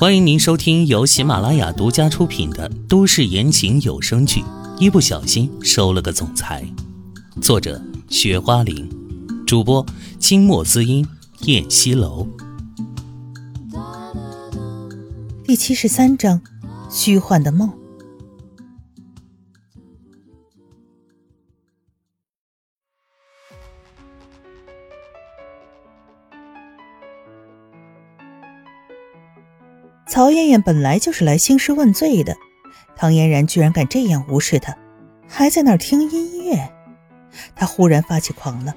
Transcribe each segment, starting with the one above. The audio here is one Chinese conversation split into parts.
欢迎您收听由喜马拉雅独家出品的都市言情有声剧《一不小心收了个总裁》，作者：雪花玲，主播：清墨滋音、燕西楼。第七十三章：虚幻的梦。燕燕本来就是来兴师问罪的，唐嫣然居然敢这样无视她，还在那儿听音乐。她忽然发起狂了，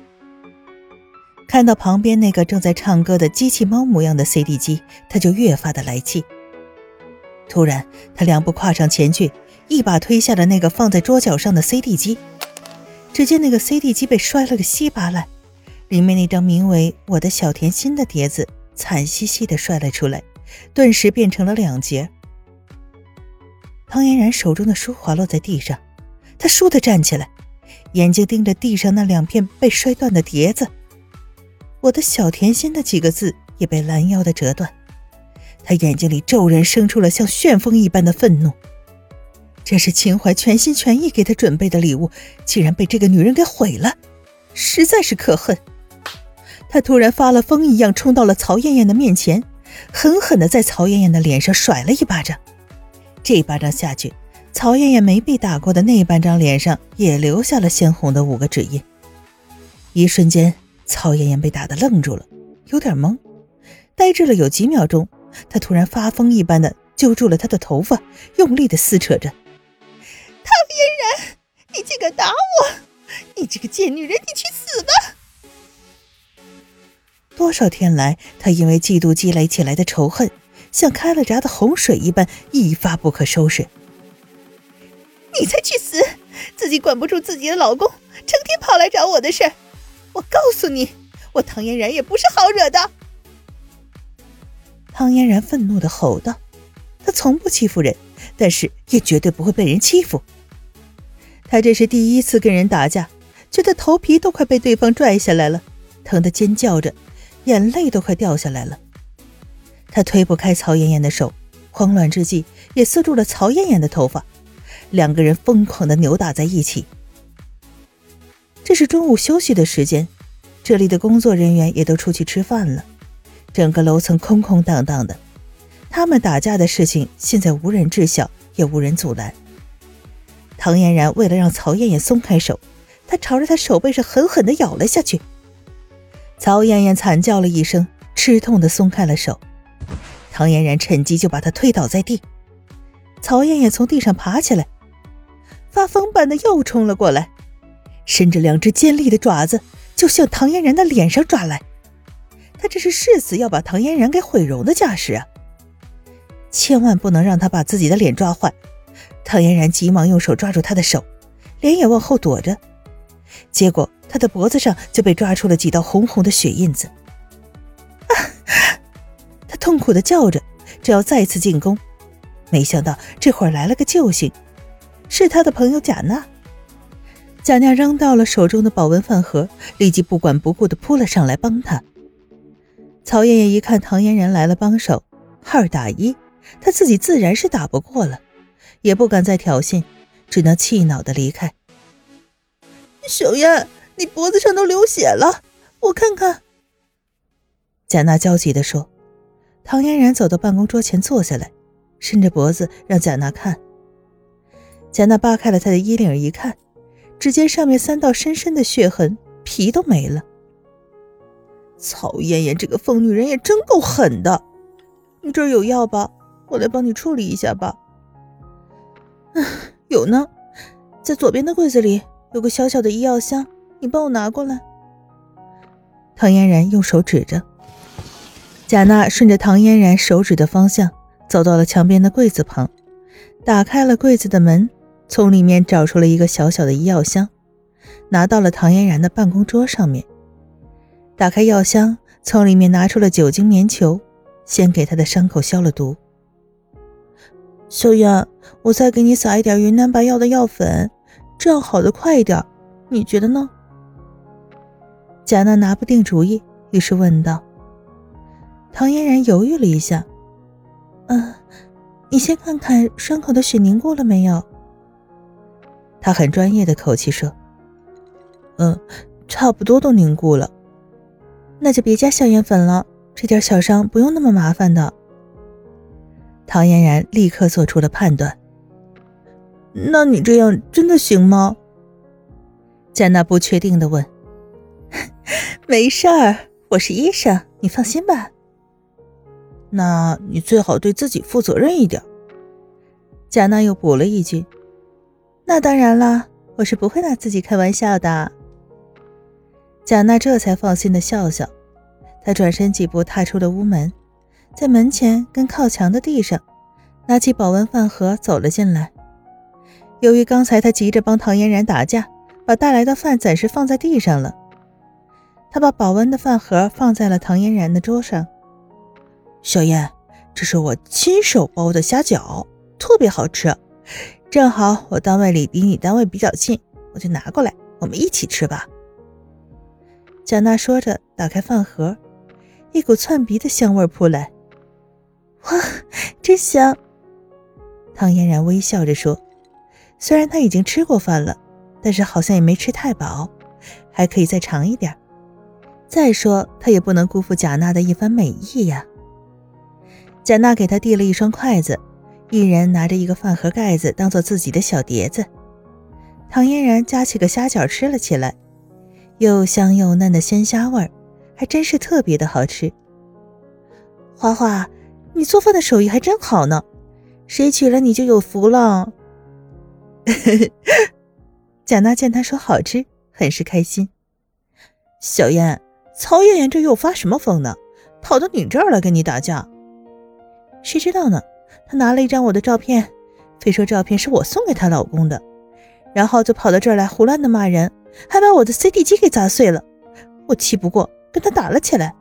看到旁边那个正在唱歌的机器猫模样的 CD 机，她就越发的来气。突然，她两步跨上前去，一把推下了那个放在桌角上的 CD 机。只见那个 CD 机被摔了个稀巴烂，里面那张名为《我的小甜心》的碟子惨兮兮的摔了出来。顿时变成了两截。唐嫣然手中的书滑落在地上，她倏地站起来，眼睛盯着地上那两片被摔断的碟子。我的小甜心的几个字也被拦腰的折断。他眼睛里骤然生出了像旋风一般的愤怒。这是秦淮全心全意给他准备的礼物，竟然被这个女人给毁了，实在是可恨。他突然发了疯一样冲到了曹艳艳的面前。狠狠地在曹艳艳的脸上甩了一巴掌，这一巴掌下去，曹艳艳没被打过的那半张脸上也留下了鲜红的五个指印。一瞬间，曹艳艳被打得愣住了，有点懵，呆滞了有几秒钟，她突然发疯一般的揪住了他的头发，用力的撕扯着：“唐嫣然，你竟敢打我！你这个贱女人，你去死吧！”多少天来，他因为嫉妒积累起来的仇恨，像开了闸的洪水一般一发不可收拾。你才去死！自己管不住自己的老公，成天跑来找我的事儿。我告诉你，我唐嫣然也不是好惹的。唐嫣然愤怒的吼道：“她从不欺负人，但是也绝对不会被人欺负。她这是第一次跟人打架，觉得头皮都快被对方拽下来了，疼得尖叫着。”眼泪都快掉下来了，他推不开曹艳艳的手，慌乱之际也撕住了曹艳艳的头发，两个人疯狂的扭打在一起。这是中午休息的时间，这里的工作人员也都出去吃饭了，整个楼层空空荡荡的。他们打架的事情现在无人知晓，也无人阻拦。唐嫣然为了让曹艳艳松开手，她朝着她手背上狠狠地咬了下去。曹艳艳惨叫了一声，吃痛的松开了手。唐嫣然趁机就把她推倒在地。曹艳艳从地上爬起来，发疯般的又冲了过来，伸着两只尖利的爪子就向唐嫣然的脸上抓来。她这是誓死要把唐嫣然给毁容的架势啊！千万不能让她把自己的脸抓坏。唐嫣然急忙用手抓住她的手，脸也往后躲着，结果。他的脖子上就被抓出了几道红红的血印子，啊！他痛苦的叫着，只要再次进攻。没想到这会儿来了个救星，是他的朋友贾娜。贾娜扔到了手中的保温饭盒，立即不管不顾的扑了上来帮他。曹艳艳一看唐嫣然来了帮手，二打一，她自己自然是打不过了，也不敢再挑衅，只能气恼的离开。小燕。你脖子上都流血了，我看看。贾娜焦急地说。唐嫣然走到办公桌前坐下来，伸着脖子让贾娜看。贾娜扒开了她的衣领一看，只见上面三道深深的血痕，皮都没了。曹艳艳这个疯女人也真够狠的。你这儿有药吧？我来帮你处理一下吧。嗯，有呢，在左边的柜子里有个小小的医药箱。你帮我拿过来。唐嫣然用手指着，贾娜顺着唐嫣然手指的方向走到了墙边的柜子旁，打开了柜子的门，从里面找出了一个小小的医药箱，拿到了唐嫣然的办公桌上面。打开药箱，从里面拿出了酒精棉球，先给他的伤口消了毒。小燕，我再给你撒一点云南白药的药粉，这样好的快一点，你觉得呢？贾娜拿不定主意，于是问道：“唐嫣然犹豫了一下，嗯，你先看看伤口的血凝固了没有。他很专业的口气说：“嗯，差不多都凝固了。那就别加消炎粉了，这点小伤不用那么麻烦的。”唐嫣然立刻做出了判断。那你这样真的行吗？贾娜不确定的问。没事儿，我是医生，你放心吧。那你最好对自己负责任一点。贾娜又补了一句。那当然了，我是不会拿自己开玩笑的。贾娜这才放心的笑笑。她转身几步踏出了屋门，在门前跟靠墙的地上，拿起保温饭盒走了进来。由于刚才他急着帮唐嫣然打架，把带来的饭暂时放在地上了。他把保温的饭盒放在了唐嫣然的桌上。小燕，这是我亲手包的虾饺，特别好吃。正好我单位里离你单位比较近，我就拿过来，我们一起吃吧。蒋娜说着，打开饭盒，一股窜鼻的香味扑来。哇，真香！唐嫣然微笑着说。虽然他已经吃过饭了，但是好像也没吃太饱，还可以再尝一点。再说，他也不能辜负贾娜的一番美意呀。贾娜给他递了一双筷子，一人拿着一个饭盒盖子当做自己的小碟子。唐嫣然夹起个虾饺吃了起来，又香又嫩的鲜虾味儿，还真是特别的好吃。花花，你做饭的手艺还真好呢，谁娶了你就有福了。贾娜见他说好吃，很是开心。小燕，曹艳艳这又发什么疯呢？跑到你这儿来跟你打架？谁知道呢？她拿了一张我的照片，非说照片是我送给她老公的，然后就跑到这儿来胡乱的骂人，还把我的 CD 机给砸碎了。我气不过，跟她打了起来。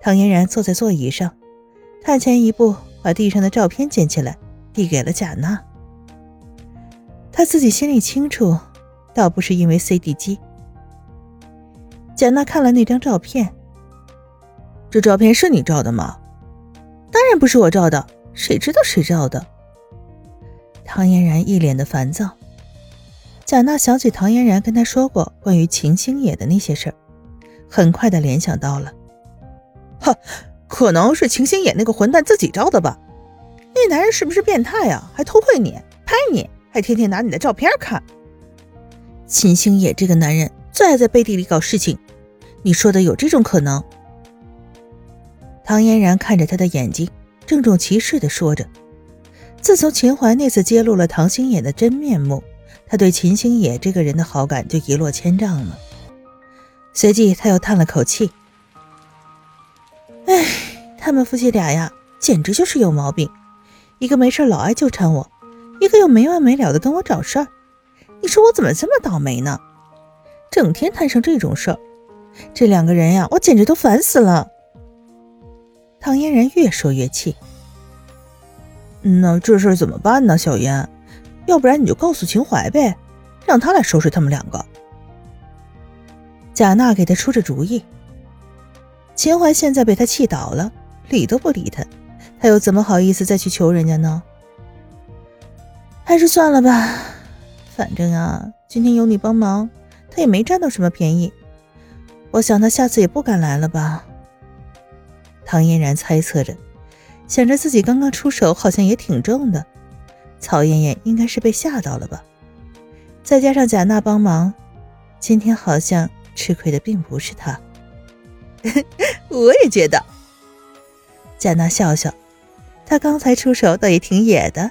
唐嫣然坐在座椅上，踏前一步，把地上的照片捡起来，递给了贾娜。他自己心里清楚，倒不是因为 CD 机。贾娜看了那张照片，这照片是你照的吗？当然不是我照的，谁知道谁照的？唐嫣然一脸的烦躁。贾娜想起唐嫣然跟他说过关于秦星野的那些事儿，很快的联想到了。哼，可能是秦星野那个混蛋自己照的吧？那男人是不是变态啊？还偷窥你，拍你？还天天拿你的照片看，秦星野这个男人最爱在背地里搞事情。你说的有这种可能？唐嫣然看着他的眼睛，郑重其事的说着。自从秦淮那次揭露了唐星野的真面目，他对秦星野这个人的好感就一落千丈了。随即他又叹了口气：“哎，他们夫妻俩呀，简直就是有毛病。一个没事老爱纠缠我。”一个又没完没了的跟我找事儿，你说我怎么这么倒霉呢？整天摊上这种事儿，这两个人呀，我简直都烦死了。唐嫣然越说越气，那这事儿怎么办呢？小嫣，要不然你就告诉秦淮呗，让他来收拾他们两个。贾娜给他出着主意。秦淮现在被他气倒了，理都不理他，他又怎么好意思再去求人家呢？还是算了吧，反正啊，今天有你帮忙，他也没占到什么便宜。我想他下次也不敢来了吧。唐嫣然猜测着，想着自己刚刚出手好像也挺重的，曹艳艳应该是被吓到了吧。再加上贾娜帮忙，今天好像吃亏的并不是他。我也觉得。贾娜笑笑，他刚才出手倒也挺野的。